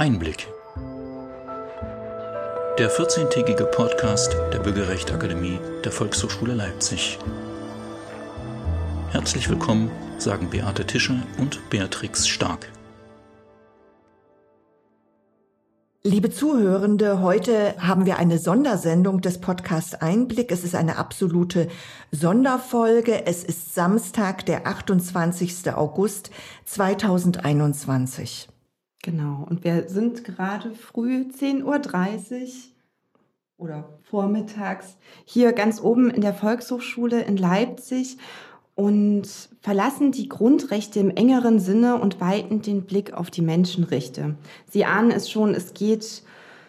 Einblick. Der 14-tägige Podcast der Bürgerrechtsakademie der Volkshochschule Leipzig. Herzlich willkommen, sagen Beate Tischer und Beatrix Stark. Liebe Zuhörende, heute haben wir eine Sondersendung des Podcast Einblick. Es ist eine absolute Sonderfolge. Es ist Samstag, der 28. August 2021. Genau, und wir sind gerade früh 10.30 Uhr oder vormittags hier ganz oben in der Volkshochschule in Leipzig und verlassen die Grundrechte im engeren Sinne und weiten den Blick auf die Menschenrechte. Sie ahnen es schon, es geht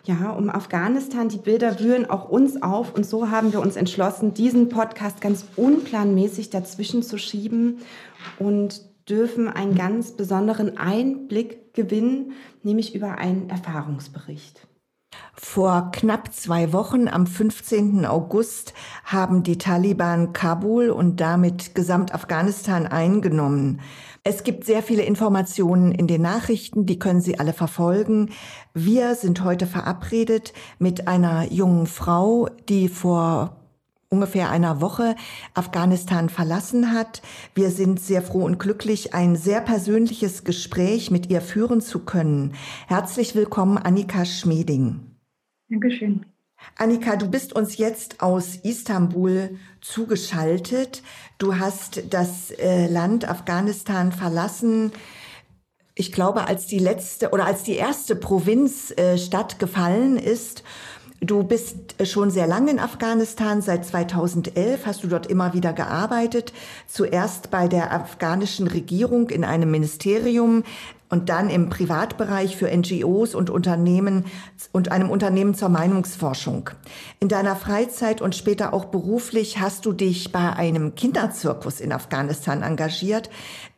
ja um Afghanistan. Die Bilder wühlen auch uns auf und so haben wir uns entschlossen, diesen Podcast ganz unplanmäßig dazwischen zu schieben und dürfen einen ganz besonderen Einblick gewinnen, nämlich über einen Erfahrungsbericht. Vor knapp zwei Wochen, am 15. August, haben die Taliban Kabul und damit Gesamtafghanistan eingenommen. Es gibt sehr viele Informationen in den Nachrichten, die können Sie alle verfolgen. Wir sind heute verabredet mit einer jungen Frau, die vor ungefähr einer Woche Afghanistan verlassen hat. Wir sind sehr froh und glücklich, ein sehr persönliches Gespräch mit ihr führen zu können. Herzlich willkommen, Annika Schmeding. Dankeschön. Annika, du bist uns jetzt aus Istanbul zugeschaltet. Du hast das äh, Land Afghanistan verlassen. Ich glaube, als die letzte oder als die erste Provinzstadt äh, gefallen ist. Du bist äh, schon sehr lange in Afghanistan. Seit 2011 hast du dort immer wieder gearbeitet. Zuerst bei der afghanischen Regierung in einem Ministerium, und dann im Privatbereich für NGOs und Unternehmen und einem Unternehmen zur Meinungsforschung. In deiner Freizeit und später auch beruflich hast du dich bei einem Kinderzirkus in Afghanistan engagiert.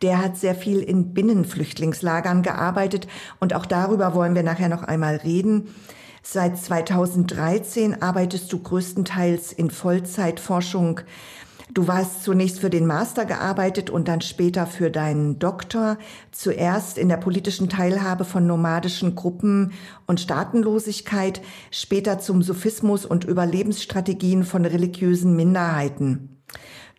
Der hat sehr viel in Binnenflüchtlingslagern gearbeitet und auch darüber wollen wir nachher noch einmal reden. Seit 2013 arbeitest du größtenteils in Vollzeitforschung Du warst zunächst für den Master gearbeitet und dann später für deinen Doktor, zuerst in der politischen Teilhabe von nomadischen Gruppen und Staatenlosigkeit, später zum Sophismus und Überlebensstrategien von religiösen Minderheiten.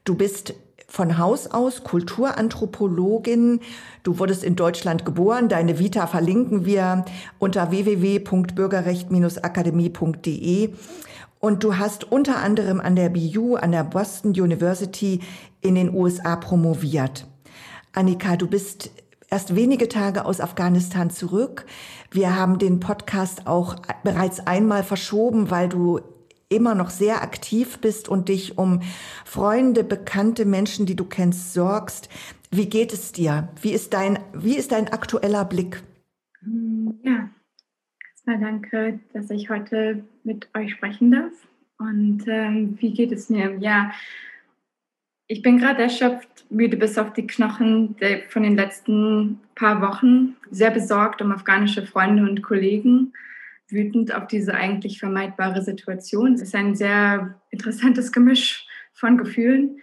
Du bist von Haus aus Kulturanthropologin. Du wurdest in Deutschland geboren. Deine Vita verlinken wir unter www.bürgerrecht-akademie.de. Und du hast unter anderem an der BU, an der Boston University in den USA promoviert. Annika, du bist erst wenige Tage aus Afghanistan zurück. Wir haben den Podcast auch bereits einmal verschoben, weil du immer noch sehr aktiv bist und dich um Freunde, bekannte Menschen, die du kennst, sorgst. Wie geht es dir? Wie ist dein, wie ist dein aktueller Blick? Ja, erstmal danke, dass ich heute mit euch sprechen darf. Und ähm, wie geht es mir? Ja, ich bin gerade erschöpft, müde bis auf die Knochen von den letzten paar Wochen, sehr besorgt um afghanische Freunde und Kollegen, wütend auf diese eigentlich vermeidbare Situation. Es ist ein sehr interessantes Gemisch von Gefühlen.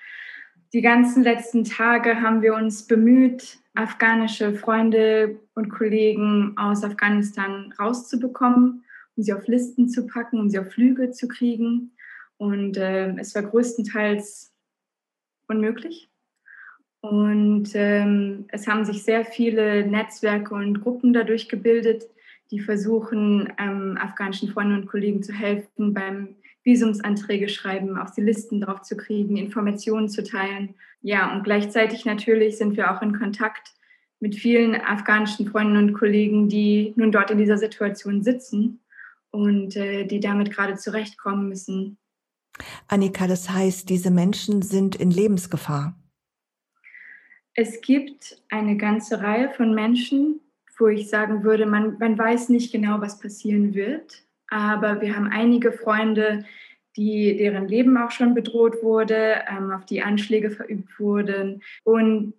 Die ganzen letzten Tage haben wir uns bemüht, afghanische Freunde und Kollegen aus Afghanistan rauszubekommen um sie auf Listen zu packen, um sie auf Flüge zu kriegen. Und äh, es war größtenteils unmöglich. Und ähm, es haben sich sehr viele Netzwerke und Gruppen dadurch gebildet, die versuchen, ähm, afghanischen Freunden und Kollegen zu helfen beim Visumsanträge schreiben, auf die Listen drauf zu kriegen, Informationen zu teilen. Ja, und gleichzeitig natürlich sind wir auch in Kontakt mit vielen afghanischen Freunden und Kollegen, die nun dort in dieser Situation sitzen und äh, die damit gerade zurechtkommen müssen. Annika, das heißt, diese Menschen sind in Lebensgefahr. Es gibt eine ganze Reihe von Menschen, wo ich sagen würde, man, man weiß nicht genau, was passieren wird. Aber wir haben einige Freunde, die, deren Leben auch schon bedroht wurde, ähm, auf die Anschläge verübt wurden und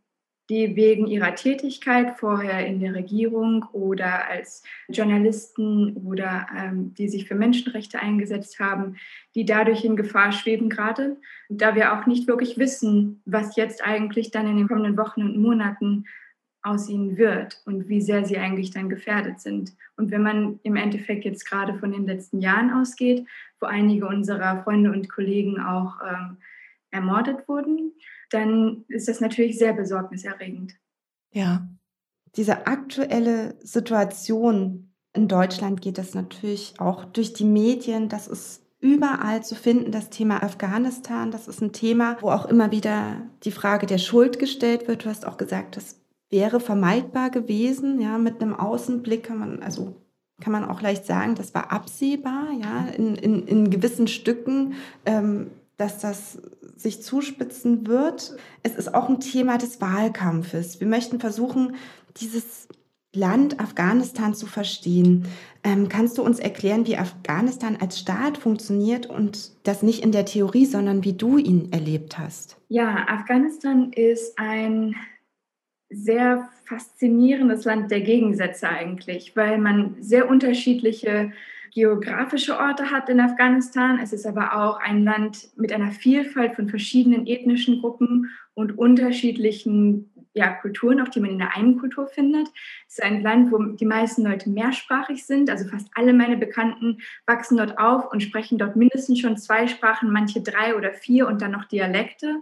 die wegen ihrer Tätigkeit vorher in der Regierung oder als Journalisten oder ähm, die sich für Menschenrechte eingesetzt haben, die dadurch in Gefahr schweben gerade. Da wir auch nicht wirklich wissen, was jetzt eigentlich dann in den kommenden Wochen und Monaten aussehen wird und wie sehr sie eigentlich dann gefährdet sind. Und wenn man im Endeffekt jetzt gerade von den letzten Jahren ausgeht, wo einige unserer Freunde und Kollegen auch ähm, ermordet wurden, dann ist das natürlich sehr besorgniserregend. Ja, diese aktuelle Situation in Deutschland geht das natürlich auch durch die Medien. Das ist überall zu finden, das Thema Afghanistan. Das ist ein Thema, wo auch immer wieder die Frage der Schuld gestellt wird. Du hast auch gesagt, das wäre vermeidbar gewesen. Ja, mit einem Außenblick kann man, also kann man auch leicht sagen, das war absehbar, ja, in, in, in gewissen Stücken, ähm, dass das sich zuspitzen wird. Es ist auch ein Thema des Wahlkampfes. Wir möchten versuchen, dieses Land Afghanistan zu verstehen. Ähm, kannst du uns erklären, wie Afghanistan als Staat funktioniert und das nicht in der Theorie, sondern wie du ihn erlebt hast? Ja, Afghanistan ist ein sehr faszinierendes Land der Gegensätze eigentlich, weil man sehr unterschiedliche geografische Orte hat in Afghanistan. Es ist aber auch ein Land mit einer Vielfalt von verschiedenen ethnischen Gruppen und unterschiedlichen ja, Kulturen, auch die man in der einen Kultur findet. Es ist ein Land, wo die meisten Leute mehrsprachig sind. Also fast alle meine Bekannten wachsen dort auf und sprechen dort mindestens schon zwei Sprachen, manche drei oder vier und dann noch Dialekte.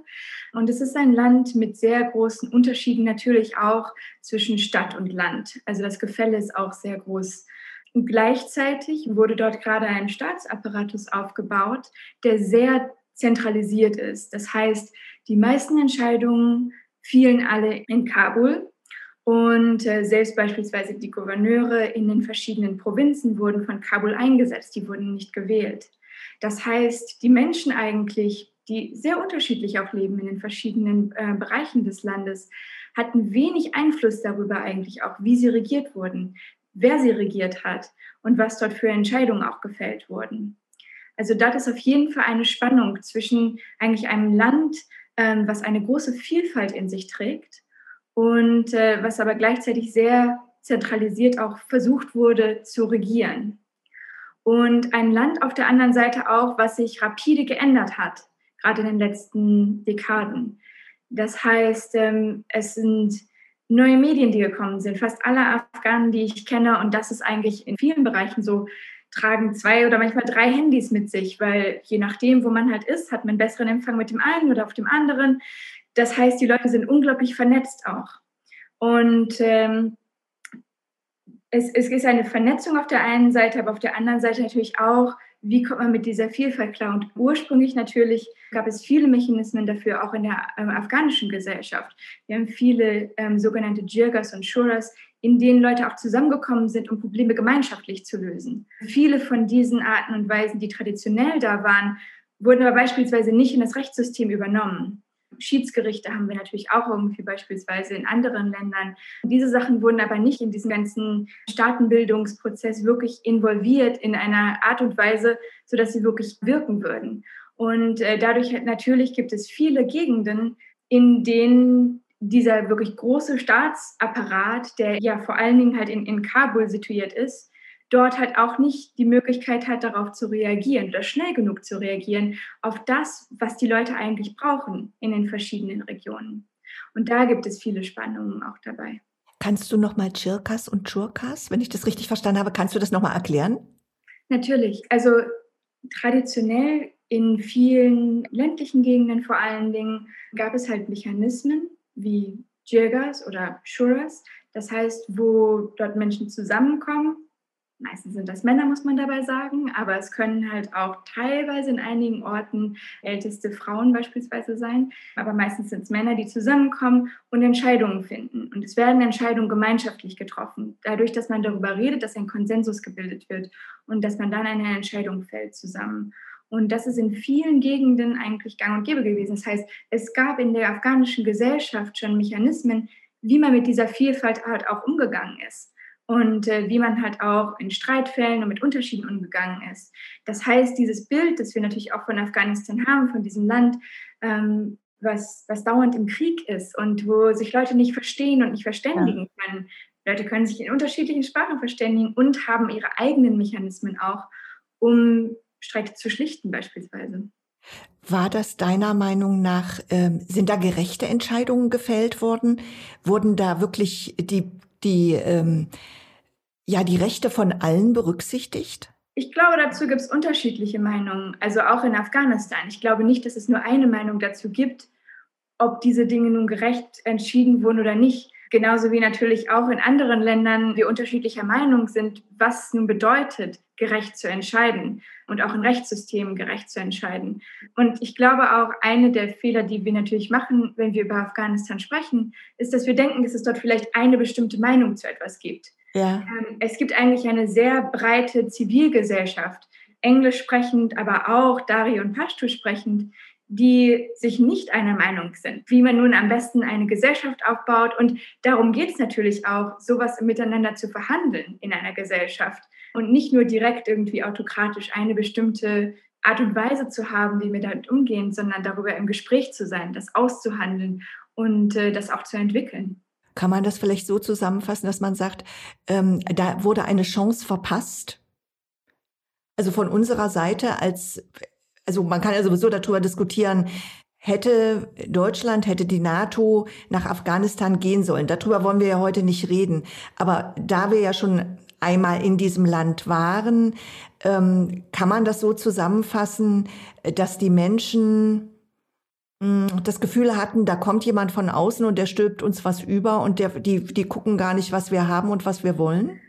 Und es ist ein Land mit sehr großen Unterschieden natürlich auch zwischen Stadt und Land. Also das Gefälle ist auch sehr groß. Und gleichzeitig wurde dort gerade ein Staatsapparatus aufgebaut, der sehr zentralisiert ist. Das heißt, die meisten Entscheidungen fielen alle in Kabul. Und äh, selbst beispielsweise die Gouverneure in den verschiedenen Provinzen wurden von Kabul eingesetzt, die wurden nicht gewählt. Das heißt, die Menschen eigentlich, die sehr unterschiedlich auch leben in den verschiedenen äh, Bereichen des Landes, hatten wenig Einfluss darüber eigentlich auch, wie sie regiert wurden, wer sie regiert hat und was dort für Entscheidungen auch gefällt wurden. Also dort ist auf jeden Fall eine Spannung zwischen eigentlich einem Land, ähm, was eine große Vielfalt in sich trägt und äh, was aber gleichzeitig sehr zentralisiert auch versucht wurde zu regieren. Und ein Land auf der anderen Seite auch, was sich rapide geändert hat, gerade in den letzten Dekaden. Das heißt, ähm, es sind neue Medien, die gekommen sind. Fast alle Afghanen, die ich kenne, und das ist eigentlich in vielen Bereichen so, tragen zwei oder manchmal drei Handys mit sich, weil je nachdem, wo man halt ist, hat man besseren Empfang mit dem einen oder auf dem anderen. Das heißt, die Leute sind unglaublich vernetzt auch. Und ähm, es, es ist eine Vernetzung auf der einen Seite, aber auf der anderen Seite natürlich auch, wie kommt man mit dieser Vielfalt klar? Und ursprünglich natürlich gab es viele Mechanismen dafür, auch in der ähm, afghanischen Gesellschaft. Wir haben viele ähm, sogenannte Jirgas und Shuras, in denen Leute auch zusammengekommen sind, um Probleme gemeinschaftlich zu lösen. Viele von diesen Arten und Weisen, die traditionell da waren, wurden aber beispielsweise nicht in das Rechtssystem übernommen. Schiedsgerichte haben wir natürlich auch irgendwie beispielsweise in anderen Ländern. Diese Sachen wurden aber nicht in diesen ganzen Staatenbildungsprozess wirklich involviert in einer Art und Weise, sodass sie wirklich wirken würden. Und äh, dadurch natürlich gibt es viele Gegenden, in denen dieser wirklich große Staatsapparat, der ja vor allen Dingen halt in, in Kabul situiert ist, dort halt auch nicht die Möglichkeit hat, darauf zu reagieren oder schnell genug zu reagieren auf das, was die Leute eigentlich brauchen in den verschiedenen Regionen. Und da gibt es viele Spannungen auch dabei. Kannst du nochmal Chirkas und Churkas, wenn ich das richtig verstanden habe, kannst du das nochmal erklären? Natürlich. Also traditionell in vielen ländlichen Gegenden vor allen Dingen gab es halt Mechanismen, wie Jirgas oder Shuras. Das heißt, wo dort Menschen zusammenkommen. Meistens sind das Männer, muss man dabei sagen, aber es können halt auch teilweise in einigen Orten älteste Frauen beispielsweise sein. Aber meistens sind es Männer, die zusammenkommen und Entscheidungen finden. Und es werden Entscheidungen gemeinschaftlich getroffen. Dadurch, dass man darüber redet, dass ein Konsensus gebildet wird und dass man dann eine Entscheidung fällt zusammen. Und das ist in vielen Gegenden eigentlich gang und gäbe gewesen. Das heißt, es gab in der afghanischen Gesellschaft schon Mechanismen, wie man mit dieser Vielfalt halt auch umgegangen ist und äh, wie man halt auch in Streitfällen und mit Unterschieden umgegangen ist. Das heißt, dieses Bild, das wir natürlich auch von Afghanistan haben, von diesem Land, ähm, was, was dauernd im Krieg ist und wo sich Leute nicht verstehen und nicht verständigen ja. können. Leute können sich in unterschiedlichen Sprachen verständigen und haben ihre eigenen Mechanismen auch, um Streit zu schlichten beispielsweise. War das deiner Meinung nach, ähm, sind da gerechte Entscheidungen gefällt worden? Wurden da wirklich die, die, ähm, ja, die Rechte von allen berücksichtigt? Ich glaube, dazu gibt es unterschiedliche Meinungen, also auch in Afghanistan. Ich glaube nicht, dass es nur eine Meinung dazu gibt, ob diese Dinge nun gerecht entschieden wurden oder nicht. Genauso wie natürlich auch in anderen Ländern wir unterschiedlicher Meinung sind, was nun bedeutet, gerecht zu entscheiden und auch in Rechtssystemen gerecht zu entscheiden. Und ich glaube auch, eine der Fehler, die wir natürlich machen, wenn wir über Afghanistan sprechen, ist, dass wir denken, dass es dort vielleicht eine bestimmte Meinung zu etwas gibt. Ja. Ähm, es gibt eigentlich eine sehr breite Zivilgesellschaft, englisch sprechend, aber auch Dari und Pashto sprechend, die sich nicht einer Meinung sind, wie man nun am besten eine Gesellschaft aufbaut. Und darum geht es natürlich auch, sowas miteinander zu verhandeln in einer Gesellschaft und nicht nur direkt irgendwie autokratisch eine bestimmte Art und Weise zu haben, wie wir damit umgehen, sondern darüber im Gespräch zu sein, das auszuhandeln und äh, das auch zu entwickeln. Kann man das vielleicht so zusammenfassen, dass man sagt, ähm, da wurde eine Chance verpasst? Also von unserer Seite als also man kann ja sowieso darüber diskutieren, hätte Deutschland, hätte die NATO nach Afghanistan gehen sollen. Darüber wollen wir ja heute nicht reden. Aber da wir ja schon einmal in diesem Land waren, ähm, kann man das so zusammenfassen, dass die Menschen hm, das Gefühl hatten, da kommt jemand von außen und der stülpt uns was über und der, die, die gucken gar nicht, was wir haben und was wir wollen?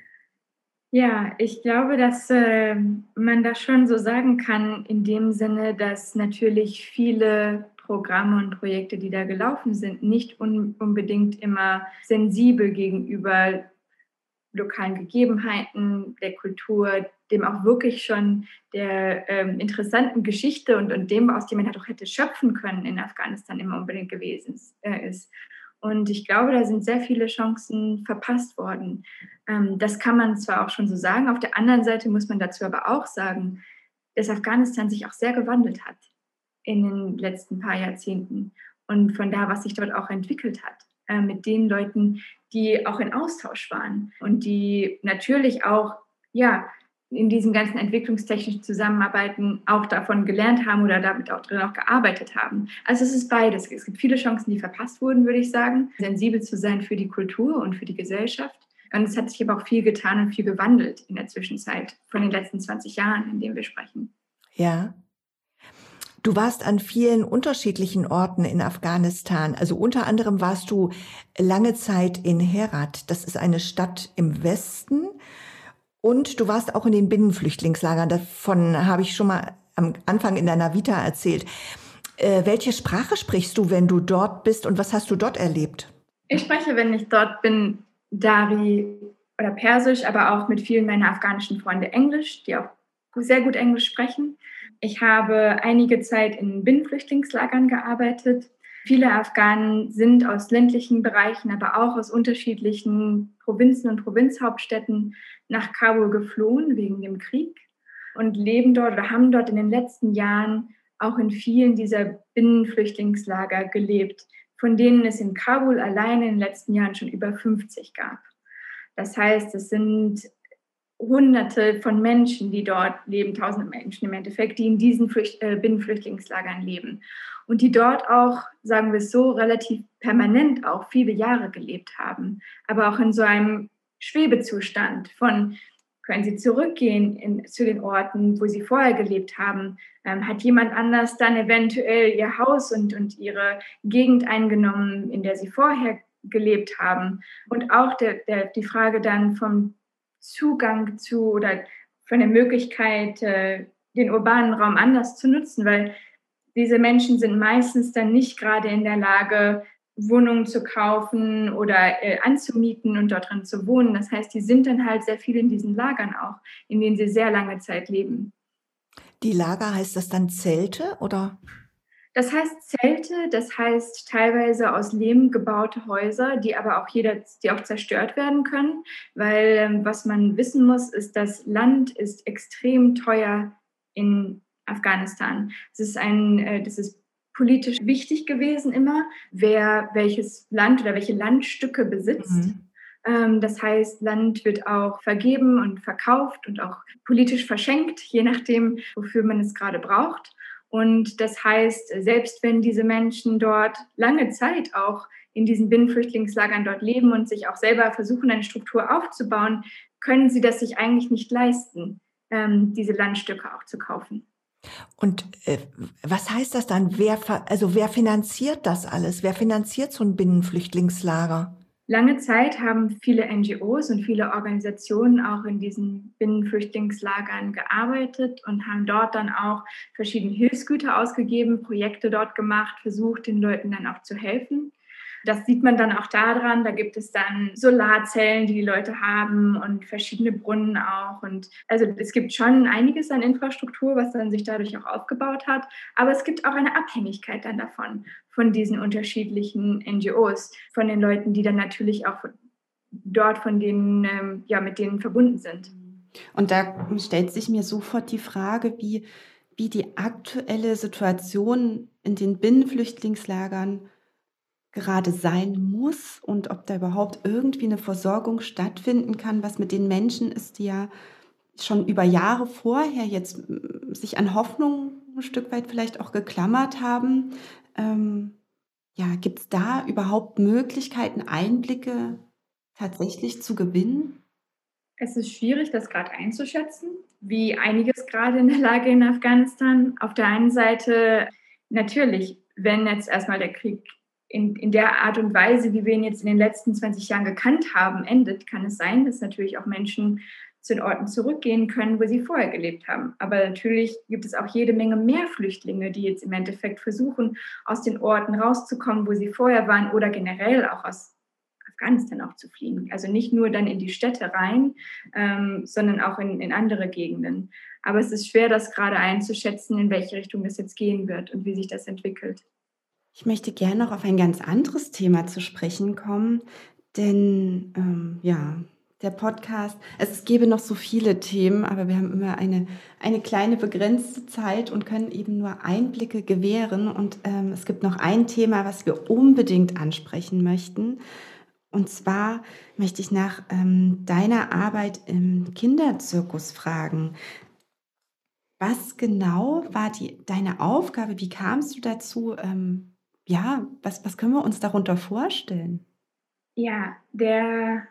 Ja, ich glaube, dass äh, man das schon so sagen kann, in dem Sinne, dass natürlich viele Programme und Projekte, die da gelaufen sind, nicht un unbedingt immer sensibel gegenüber lokalen Gegebenheiten, der Kultur, dem auch wirklich schon der ähm, interessanten Geschichte und, und dem, aus dem man halt auch hätte schöpfen können in Afghanistan immer unbedingt gewesen äh, ist. Und ich glaube, da sind sehr viele Chancen verpasst worden. Ähm, das kann man zwar auch schon so sagen. Auf der anderen Seite muss man dazu aber auch sagen, dass Afghanistan sich auch sehr gewandelt hat in den letzten paar Jahrzehnten und von da, was sich dort auch entwickelt hat, äh, mit den Leuten, die auch in Austausch waren und die natürlich auch ja in diesen ganzen entwicklungstechnischen Zusammenarbeiten auch davon gelernt haben oder damit auch drin auch gearbeitet haben. Also es ist beides. Es gibt viele Chancen, die verpasst wurden, würde ich sagen, sensibel zu sein für die Kultur und für die Gesellschaft. Und es hat sich aber auch viel getan und viel gewandelt in der Zwischenzeit von den letzten 20 Jahren, in denen wir sprechen. Ja. Du warst an vielen unterschiedlichen Orten in Afghanistan. Also unter anderem warst du lange Zeit in Herat. Das ist eine Stadt im Westen und du warst auch in den Binnenflüchtlingslagern. Davon habe ich schon mal am Anfang in deiner Vita erzählt. Äh, welche Sprache sprichst du, wenn du dort bist und was hast du dort erlebt? Ich spreche, wenn ich dort bin, Dari oder Persisch, aber auch mit vielen meiner afghanischen Freunde Englisch, die auch sehr gut Englisch sprechen. Ich habe einige Zeit in Binnenflüchtlingslagern gearbeitet Viele Afghanen sind aus ländlichen Bereichen, aber auch aus unterschiedlichen Provinzen und Provinzhauptstädten nach Kabul geflohen wegen dem Krieg und leben dort oder haben dort in den letzten Jahren auch in vielen dieser Binnenflüchtlingslager gelebt, von denen es in Kabul alleine in den letzten Jahren schon über 50 gab. Das heißt, es sind Hunderte von Menschen, die dort leben, tausende Menschen im Endeffekt, die in diesen Flücht äh, Binnenflüchtlingslagern leben und die dort auch, sagen wir es so, relativ permanent auch viele Jahre gelebt haben, aber auch in so einem Schwebezustand von, können sie zurückgehen in, zu den Orten, wo sie vorher gelebt haben? Ähm, hat jemand anders dann eventuell ihr Haus und, und ihre Gegend eingenommen, in der sie vorher gelebt haben? Und auch der, der, die Frage dann vom Zugang zu oder von der Möglichkeit, äh, den urbanen Raum anders zu nutzen, weil diese Menschen sind meistens dann nicht gerade in der Lage, Wohnungen zu kaufen oder äh, anzumieten und dort drin zu wohnen. Das heißt, die sind dann halt sehr viel in diesen Lagern auch, in denen sie sehr lange Zeit leben. Die Lager heißt das dann Zelte oder? Das heißt Zelte, das heißt teilweise aus Lehm gebaute Häuser, die aber auch jeder, die auch zerstört werden können, weil ähm, was man wissen muss, ist, das Land ist extrem teuer in Afghanistan. Es ist ein, äh, das ist politisch wichtig gewesen immer, wer welches Land oder welche Landstücke besitzt. Mhm. Ähm, das heißt, Land wird auch vergeben und verkauft und auch politisch verschenkt, je nachdem, wofür man es gerade braucht. Und das heißt, selbst wenn diese Menschen dort lange Zeit auch in diesen Binnenflüchtlingslagern dort leben und sich auch selber versuchen, eine Struktur aufzubauen, können sie das sich eigentlich nicht leisten, ähm, diese Landstücke auch zu kaufen. Und äh, was heißt das dann? Wer, also wer finanziert das alles? Wer finanziert so ein Binnenflüchtlingslager? Lange Zeit haben viele NGOs und viele Organisationen auch in diesen Binnenflüchtlingslagern gearbeitet und haben dort dann auch verschiedene Hilfsgüter ausgegeben, Projekte dort gemacht, versucht, den Leuten dann auch zu helfen. Das sieht man dann auch daran. Da gibt es dann Solarzellen, die die Leute haben und verschiedene Brunnen auch. Und also es gibt schon einiges an Infrastruktur, was dann sich dadurch auch aufgebaut hat. Aber es gibt auch eine Abhängigkeit dann davon, von diesen unterschiedlichen NGOs, von den Leuten, die dann natürlich auch dort von denen, ähm, ja, mit denen verbunden sind. Und da stellt sich mir sofort die Frage, wie, wie die aktuelle Situation in den Binnenflüchtlingslagern gerade sein muss und ob da überhaupt irgendwie eine Versorgung stattfinden kann, was mit den Menschen ist, die ja schon über Jahre vorher jetzt sich an Hoffnung ein Stück weit vielleicht auch geklammert haben. Ähm, ja, gibt es da überhaupt Möglichkeiten, Einblicke tatsächlich zu gewinnen? Es ist schwierig, das gerade einzuschätzen, wie einiges gerade in der Lage in Afghanistan. Auf der einen Seite natürlich, wenn jetzt erstmal der Krieg in, in der Art und Weise, wie wir ihn jetzt in den letzten 20 Jahren gekannt haben, endet, kann es sein, dass natürlich auch Menschen zu den Orten zurückgehen können, wo sie vorher gelebt haben. Aber natürlich gibt es auch jede Menge mehr Flüchtlinge, die jetzt im Endeffekt versuchen, aus den Orten rauszukommen, wo sie vorher waren oder generell auch aus Afghanistan auch zu fliehen. Also nicht nur dann in die Städte rein, ähm, sondern auch in, in andere Gegenden. Aber es ist schwer, das gerade einzuschätzen, in welche Richtung es jetzt gehen wird und wie sich das entwickelt. Ich möchte gerne noch auf ein ganz anderes Thema zu sprechen kommen, denn ähm, ja, der Podcast, es gäbe noch so viele Themen, aber wir haben immer eine, eine kleine begrenzte Zeit und können eben nur Einblicke gewähren. Und ähm, es gibt noch ein Thema, was wir unbedingt ansprechen möchten. Und zwar möchte ich nach ähm, deiner Arbeit im Kinderzirkus fragen. Was genau war die, deine Aufgabe? Wie kamst du dazu, ähm, ja, was, was können wir uns darunter vorstellen? Ja, der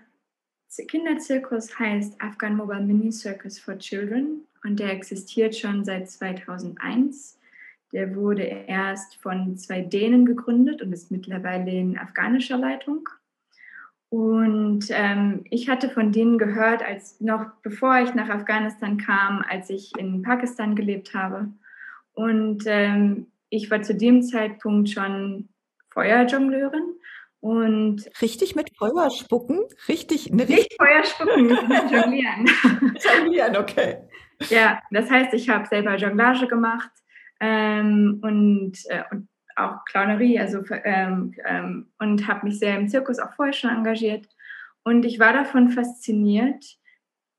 Kinderzirkus heißt Afghan Mobile Mini Circus for Children und der existiert schon seit 2001. Der wurde erst von zwei Dänen gegründet und ist mittlerweile in afghanischer Leitung. Und ähm, ich hatte von denen gehört, als noch bevor ich nach Afghanistan kam, als ich in Pakistan gelebt habe. Und ähm, ich war zu dem Zeitpunkt schon Feuerjongleurin und richtig mit Feuer spucken, richtig, ne, nicht Feuer spucken, jonglieren. jonglieren, okay. Ja, das heißt, ich habe selber Jonglage gemacht ähm, und, äh, und auch Clownerie, also ähm, ähm, und habe mich sehr im Zirkus auch vorher schon engagiert. Und ich war davon fasziniert,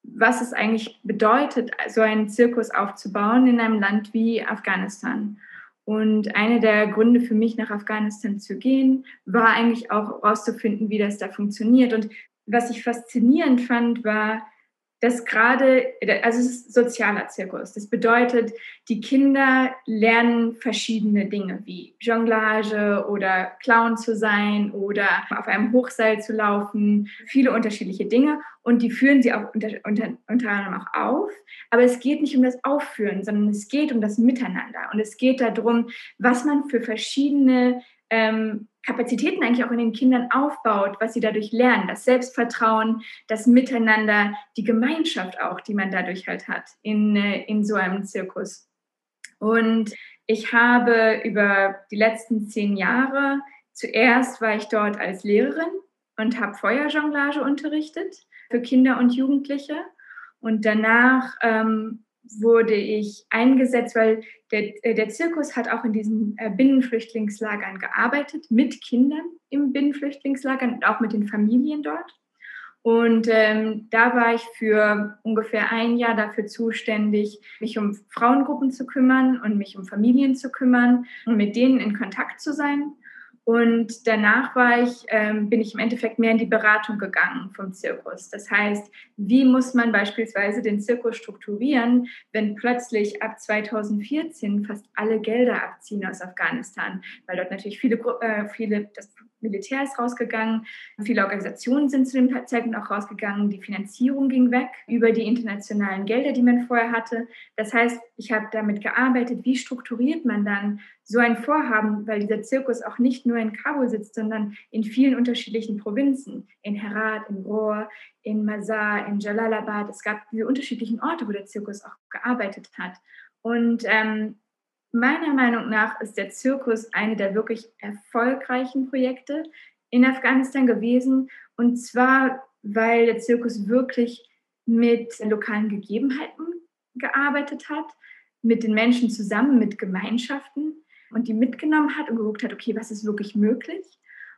was es eigentlich bedeutet, so einen Zirkus aufzubauen in einem Land wie Afghanistan. Und einer der Gründe für mich, nach Afghanistan zu gehen, war eigentlich auch herauszufinden, wie das da funktioniert. Und was ich faszinierend fand, war, dass gerade, also es ist sozialer Zirkus. Das bedeutet, die Kinder lernen verschiedene Dinge wie Jonglage oder Clown zu sein oder auf einem Hochseil zu laufen, viele unterschiedliche Dinge und die führen sie auch unter, unter, unter anderem auch auf. Aber es geht nicht um das Aufführen, sondern es geht um das Miteinander und es geht darum, was man für verschiedene ähm, Kapazitäten eigentlich auch in den Kindern aufbaut, was sie dadurch lernen, das Selbstvertrauen, das Miteinander, die Gemeinschaft auch, die man dadurch halt hat in, äh, in so einem Zirkus. Und ich habe über die letzten zehn Jahre, zuerst war ich dort als Lehrerin und habe Feuerjonglage unterrichtet für Kinder und Jugendliche. Und danach ähm, wurde ich eingesetzt, weil der, äh, der Zirkus hat auch in diesen äh, Binnenflüchtlingslagern gearbeitet, mit Kindern im Binnenflüchtlingslagern und auch mit den Familien dort. Und ähm, da war ich für ungefähr ein Jahr dafür zuständig, mich um Frauengruppen zu kümmern und mich um Familien zu kümmern und mit denen in Kontakt zu sein. Und danach war ich, ähm, bin ich im Endeffekt mehr in die Beratung gegangen vom Zirkus. Das heißt, wie muss man beispielsweise den Zirkus strukturieren, wenn plötzlich ab 2014 fast alle Gelder abziehen aus Afghanistan, weil dort natürlich viele, äh, viele das Militär ist rausgegangen, viele Organisationen sind zu dem Zeitpunkt auch rausgegangen, die Finanzierung ging weg über die internationalen Gelder, die man vorher hatte. Das heißt, ich habe damit gearbeitet, wie strukturiert man dann so ein Vorhaben, weil dieser Zirkus auch nicht nur in Kabul sitzt, sondern in vielen unterschiedlichen Provinzen, in Herat, in Rohr, in Mazar, in Jalalabad. Es gab diese unterschiedlichen Orte, wo der Zirkus auch gearbeitet hat. Und ähm, Meiner Meinung nach ist der Zirkus eine der wirklich erfolgreichen Projekte in Afghanistan gewesen. Und zwar, weil der Zirkus wirklich mit lokalen Gegebenheiten gearbeitet hat, mit den Menschen zusammen, mit Gemeinschaften und die mitgenommen hat und geguckt hat, okay, was ist wirklich möglich?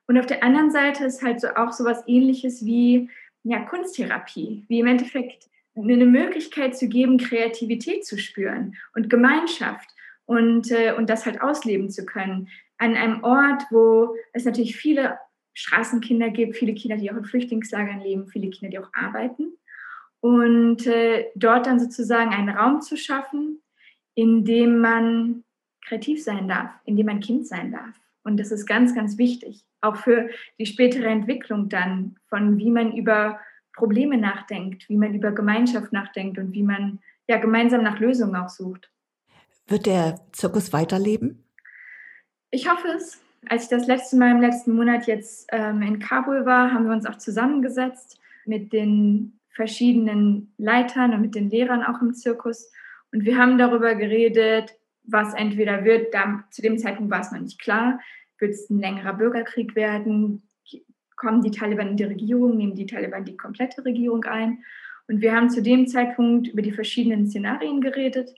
Und auf der anderen Seite ist halt so auch so was ähnliches wie ja, Kunsttherapie, wie im Endeffekt eine Möglichkeit zu geben, Kreativität zu spüren und Gemeinschaft und, äh, und das halt ausleben zu können. An einem Ort, wo es natürlich viele Straßenkinder gibt, viele Kinder, die auch in Flüchtlingslagern leben, viele Kinder, die auch arbeiten. Und äh, dort dann sozusagen einen Raum zu schaffen, in dem man kreativ sein darf, in dem man Kind sein darf. Und das ist ganz, ganz wichtig, auch für die spätere Entwicklung dann, von wie man über Probleme nachdenkt, wie man über Gemeinschaft nachdenkt und wie man ja gemeinsam nach Lösungen auch sucht. Wird der Zirkus weiterleben? Ich hoffe es. Als ich das letzte Mal im letzten Monat jetzt ähm, in Kabul war, haben wir uns auch zusammengesetzt mit den verschiedenen Leitern und mit den Lehrern auch im Zirkus. Und wir haben darüber geredet, was entweder wird, da, zu dem Zeitpunkt war es noch nicht klar, wird es ein längerer Bürgerkrieg werden, kommen die Taliban in die Regierung, nehmen die Taliban die komplette Regierung ein. Und wir haben zu dem Zeitpunkt über die verschiedenen Szenarien geredet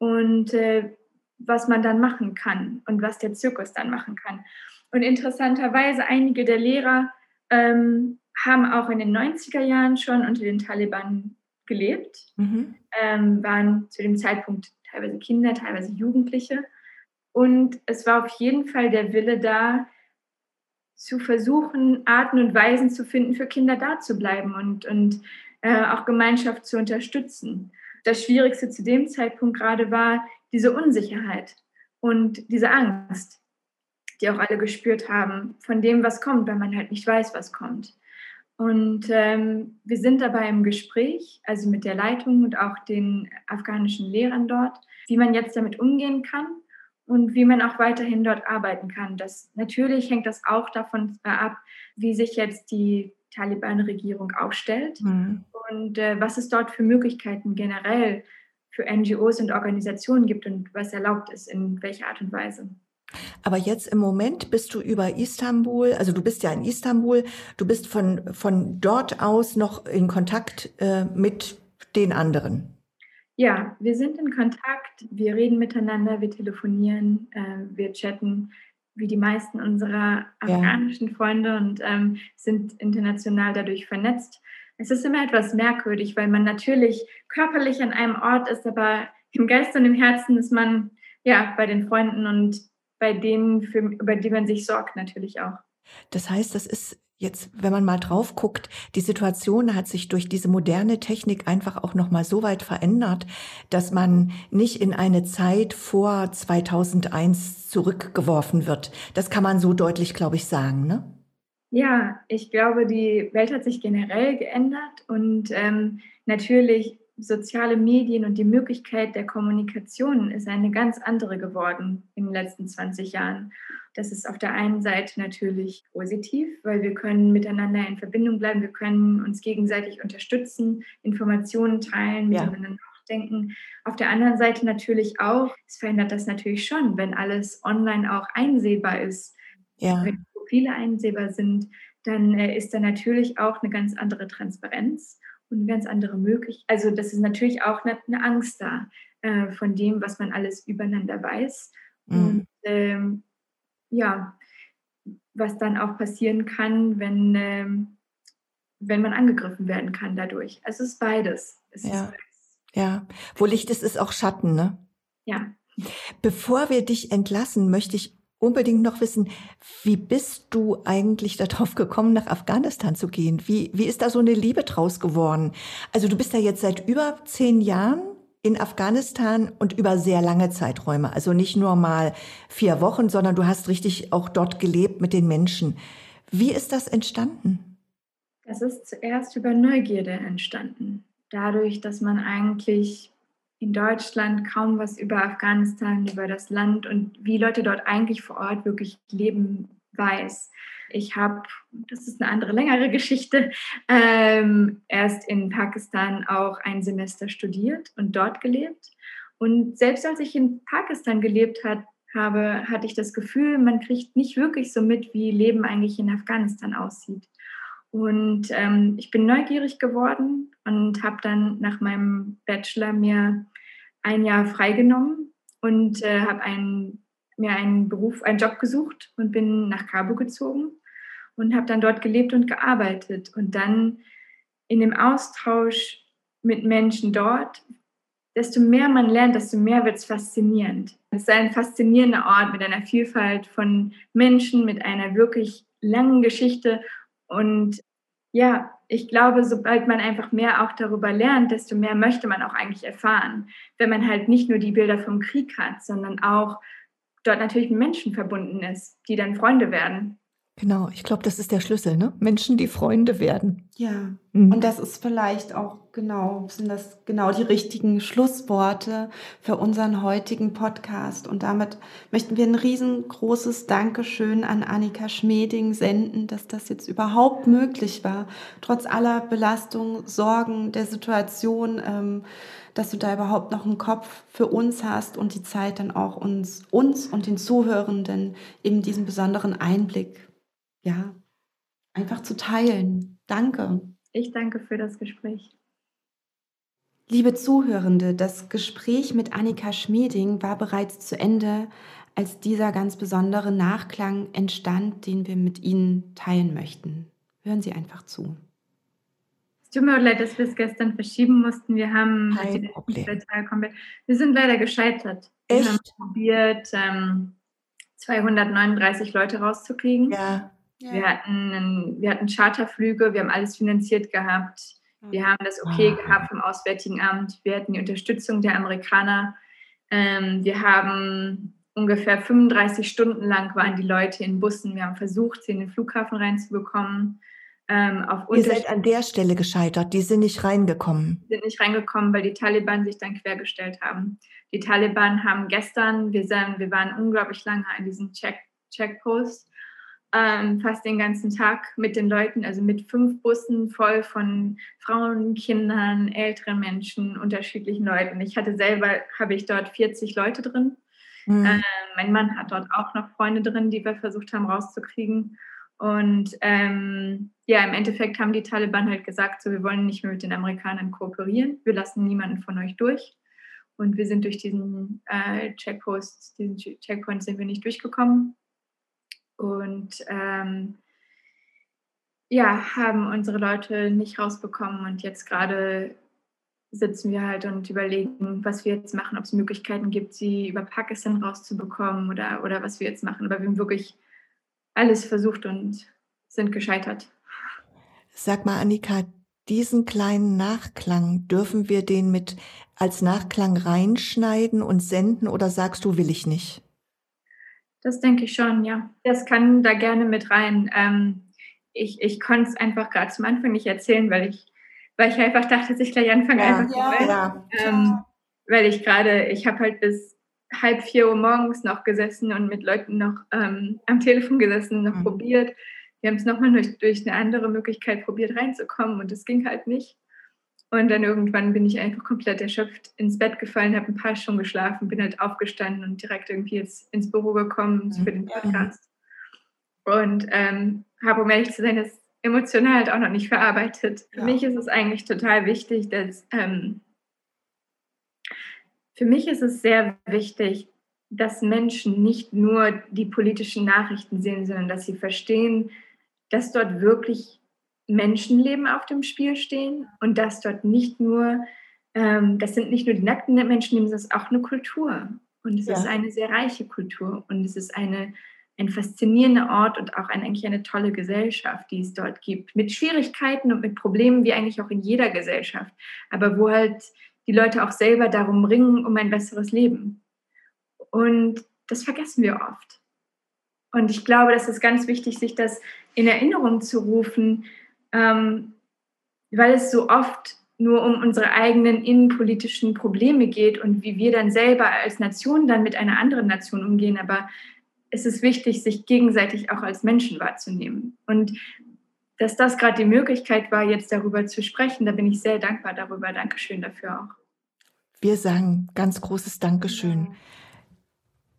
und äh, was man dann machen kann und was der Zirkus dann machen kann. Und interessanterweise, einige der Lehrer ähm, haben auch in den 90er Jahren schon unter den Taliban gelebt, mhm. ähm, waren zu dem Zeitpunkt teilweise Kinder, teilweise Jugendliche. Und es war auf jeden Fall der Wille da, zu versuchen, Arten und Weisen zu finden, für Kinder da zu bleiben und, und äh, auch Gemeinschaft zu unterstützen das Schwierigste zu dem Zeitpunkt gerade war diese Unsicherheit und diese Angst, die auch alle gespürt haben von dem, was kommt, weil man halt nicht weiß, was kommt. Und ähm, wir sind dabei im Gespräch, also mit der Leitung und auch den afghanischen Lehrern dort, wie man jetzt damit umgehen kann und wie man auch weiterhin dort arbeiten kann. Das, natürlich hängt das auch davon ab, wie sich jetzt die Taliban-Regierung aufstellt mhm. und äh, was es dort für Möglichkeiten generell für NGOs und Organisationen gibt und was erlaubt ist, in welcher Art und Weise. Aber jetzt im Moment bist du über Istanbul, also du bist ja in Istanbul, du bist von, von dort aus noch in Kontakt äh, mit den anderen. Ja, wir sind in Kontakt, wir reden miteinander, wir telefonieren, äh, wir chatten wie die meisten unserer afghanischen ja. Freunde und ähm, sind international dadurch vernetzt. Es ist immer etwas merkwürdig, weil man natürlich körperlich an einem Ort ist, aber im Geist und im Herzen ist man ja bei den Freunden und bei denen, für, über die man sich sorgt, natürlich auch. Das heißt, das ist jetzt, wenn man mal drauf guckt, die Situation hat sich durch diese moderne Technik einfach auch noch mal so weit verändert, dass man nicht in eine Zeit vor 2001 zurückgeworfen wird. Das kann man so deutlich, glaube ich, sagen, ne? Ja, ich glaube, die Welt hat sich generell geändert und ähm, natürlich soziale Medien und die Möglichkeit der Kommunikation ist eine ganz andere geworden in den letzten 20 Jahren. Das ist auf der einen Seite natürlich positiv, weil wir können miteinander in Verbindung bleiben, wir können uns gegenseitig unterstützen, Informationen teilen, ja. miteinander nachdenken. Auf der anderen Seite natürlich auch, es verändert das natürlich schon, wenn alles online auch einsehbar ist, ja. wenn Profile einsehbar sind, dann äh, ist da natürlich auch eine ganz andere Transparenz und ganz andere Möglichkeit. Also das ist natürlich auch eine, eine Angst da äh, von dem, was man alles übereinander weiß. Mhm. Und ähm, ja, was dann auch passieren kann, wenn, ähm, wenn man angegriffen werden kann dadurch. Also es ist beides. Es ja. Ist beides. ja, wo Licht ist, ist auch Schatten, ne? Ja. Bevor wir dich entlassen, möchte ich unbedingt noch wissen, wie bist du eigentlich darauf gekommen, nach Afghanistan zu gehen? Wie, wie ist da so eine Liebe draus geworden? Also du bist da jetzt seit über zehn Jahren in Afghanistan und über sehr lange Zeiträume. Also nicht nur mal vier Wochen, sondern du hast richtig auch dort gelebt mit den Menschen. Wie ist das entstanden? Das ist zuerst über Neugierde entstanden. Dadurch, dass man eigentlich in Deutschland kaum was über Afghanistan, über das Land und wie Leute dort eigentlich vor Ort wirklich leben weiß. Ich habe, das ist eine andere längere Geschichte, ähm, erst in Pakistan auch ein Semester studiert und dort gelebt. Und selbst als ich in Pakistan gelebt hat, habe, hatte ich das Gefühl, man kriegt nicht wirklich so mit, wie Leben eigentlich in Afghanistan aussieht. Und ähm, ich bin neugierig geworden und habe dann nach meinem Bachelor mir ein Jahr freigenommen und äh, habe einen, mir einen Beruf, einen Job gesucht und bin nach Kabul gezogen und habe dann dort gelebt und gearbeitet. Und dann in dem Austausch mit Menschen dort, desto mehr man lernt, desto mehr wird es faszinierend. Es ist ein faszinierender Ort mit einer Vielfalt von Menschen, mit einer wirklich langen Geschichte. Und ja, ich glaube, sobald man einfach mehr auch darüber lernt, desto mehr möchte man auch eigentlich erfahren. Wenn man halt nicht nur die Bilder vom Krieg hat, sondern auch dort natürlich mit Menschen verbunden ist, die dann Freunde werden. Genau, ich glaube, das ist der Schlüssel, ne? Menschen, die Freunde werden. Ja, mhm. und das ist vielleicht auch genau, sind das genau die richtigen Schlussworte für unseren heutigen Podcast. Und damit möchten wir ein riesengroßes Dankeschön an Annika Schmeding senden, dass das jetzt überhaupt möglich war, trotz aller Belastung, Sorgen der Situation, ähm, dass du da überhaupt noch einen Kopf für uns hast und die Zeit dann auch uns, uns und den Zuhörenden eben diesen besonderen Einblick ja, einfach zu teilen. Danke. Ich danke für das Gespräch. Liebe Zuhörende, das Gespräch mit Annika Schmieding war bereits zu Ende, als dieser ganz besondere Nachklang entstand, den wir mit Ihnen teilen möchten. Hören Sie einfach zu. Es tut mir leid, dass wir es gestern verschieben mussten. Wir haben Kein Problem. Wir sind leider gescheitert. Echt? Wir haben probiert, ähm, 239 Leute rauszukriegen. Ja. Ja. Wir, hatten einen, wir hatten Charterflüge, wir haben alles finanziert gehabt. Wir haben das Okay gehabt vom Auswärtigen Amt. Wir hatten die Unterstützung der Amerikaner. Ähm, wir haben ungefähr 35 Stunden lang waren die Leute in Bussen. Wir haben versucht, sie in den Flughafen reinzubekommen. Ähm, Ihr seid an der Stelle gescheitert. Die sind nicht reingekommen. Sind nicht reingekommen, weil die Taliban sich dann quergestellt haben. Die Taliban haben gestern, wir, sind, wir waren unglaublich lange an diesem Check, Checkpost ähm, fast den ganzen Tag mit den Leuten, also mit fünf Bussen voll von Frauen, Kindern, älteren Menschen, unterschiedlichen Leuten. Ich hatte selber, habe ich dort 40 Leute drin. Mhm. Äh, mein Mann hat dort auch noch Freunde drin, die wir versucht haben rauszukriegen. Und ähm, ja, im Endeffekt haben die Taliban halt gesagt, so wir wollen nicht mehr mit den Amerikanern kooperieren, wir lassen niemanden von euch durch. Und wir sind durch diesen äh, Checkpost, diesen Checkpoint sind wir nicht durchgekommen. Und ähm, ja, haben unsere Leute nicht rausbekommen und jetzt gerade sitzen wir halt und überlegen, was wir jetzt machen, ob es Möglichkeiten gibt, sie über Pakistan rauszubekommen oder, oder was wir jetzt machen. Aber wir haben wirklich alles versucht und sind gescheitert. Sag mal, Annika, diesen kleinen Nachklang, dürfen wir den mit als Nachklang reinschneiden und senden oder sagst du, will ich nicht? Das denke ich schon, ja. Das kann da gerne mit rein. Ähm, ich ich konnte es einfach gerade zum Anfang nicht erzählen, weil ich, weil ich einfach dachte, dass ich gleich anfange, ja, einfach ja, ja, ähm, Weil ich gerade, ich habe halt bis halb vier Uhr morgens noch gesessen und mit Leuten noch ähm, am Telefon gesessen, noch mhm. probiert. Wir haben es nochmal durch, durch eine andere Möglichkeit probiert reinzukommen und es ging halt nicht. Und dann irgendwann bin ich einfach komplett erschöpft ins Bett gefallen, habe ein paar Stunden geschlafen, bin halt aufgestanden und direkt irgendwie jetzt ins Büro gekommen mhm. für den Podcast. Und ähm, habe, um ehrlich zu sein, das emotional halt auch noch nicht verarbeitet. Ja. Für mich ist es eigentlich total wichtig, dass ähm, für mich ist es sehr wichtig, dass Menschen nicht nur die politischen Nachrichten sehen, sondern dass sie verstehen, dass dort wirklich Menschenleben auf dem Spiel stehen und dass dort nicht nur, ähm, das sind nicht nur die nackten Menschenleben, das ist auch eine Kultur. Und es Ja. ist eine sehr reiche Kultur und es ist eine, ein faszinierender Ort und auch ein, eigentlich eine tolle Gesellschaft, die es dort gibt. Mit Schwierigkeiten und mit Problemen, wie eigentlich auch in jeder Gesellschaft. Aber wo halt die Leute auch selber darum ringen, um ein besseres Leben. Und das vergessen wir oft. Und ich glaube, das ist ganz wichtig, sich das in Erinnerung zu rufen, ähm, weil es so oft nur um unsere eigenen innenpolitischen Probleme geht und wie wir dann selber als Nation dann mit einer anderen Nation umgehen. Aber es ist wichtig, sich gegenseitig auch als Menschen wahrzunehmen. Und dass das gerade die Möglichkeit war, jetzt darüber zu sprechen, da bin ich sehr dankbar darüber. Dankeschön dafür auch. Wir sagen ganz großes Dankeschön.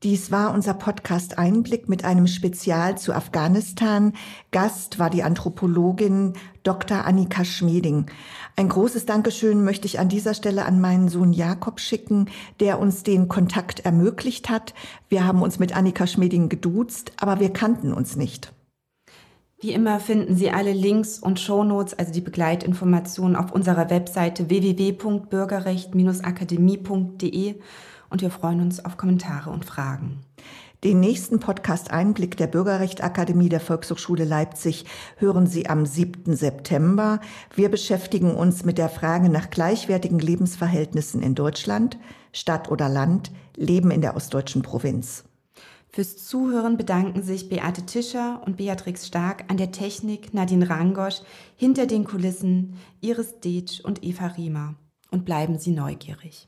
Dies war unser Podcast Einblick mit einem Spezial zu Afghanistan. Gast war die Anthropologin Dr. Annika Schmeding. Ein großes Dankeschön möchte ich an dieser Stelle an meinen Sohn Jakob schicken, der uns den Kontakt ermöglicht hat. Wir haben uns mit Annika Schmeding geduzt, aber wir kannten uns nicht. Wie immer finden Sie alle Links und Shownotes, also die Begleitinformationen auf unserer Webseite www.bürgerrecht-akademie.de und wir freuen uns auf Kommentare und Fragen. Den nächsten Podcast Einblick der Bürgerrechtsakademie der Volkshochschule Leipzig hören Sie am 7. September. Wir beschäftigen uns mit der Frage nach gleichwertigen Lebensverhältnissen in Deutschland, Stadt oder Land, Leben in der ostdeutschen Provinz. Fürs Zuhören bedanken sich Beate Tischer und Beatrix Stark an der Technik, Nadine Rangosch, hinter den Kulissen, Iris Detsch und Eva Riemer. Und bleiben Sie neugierig.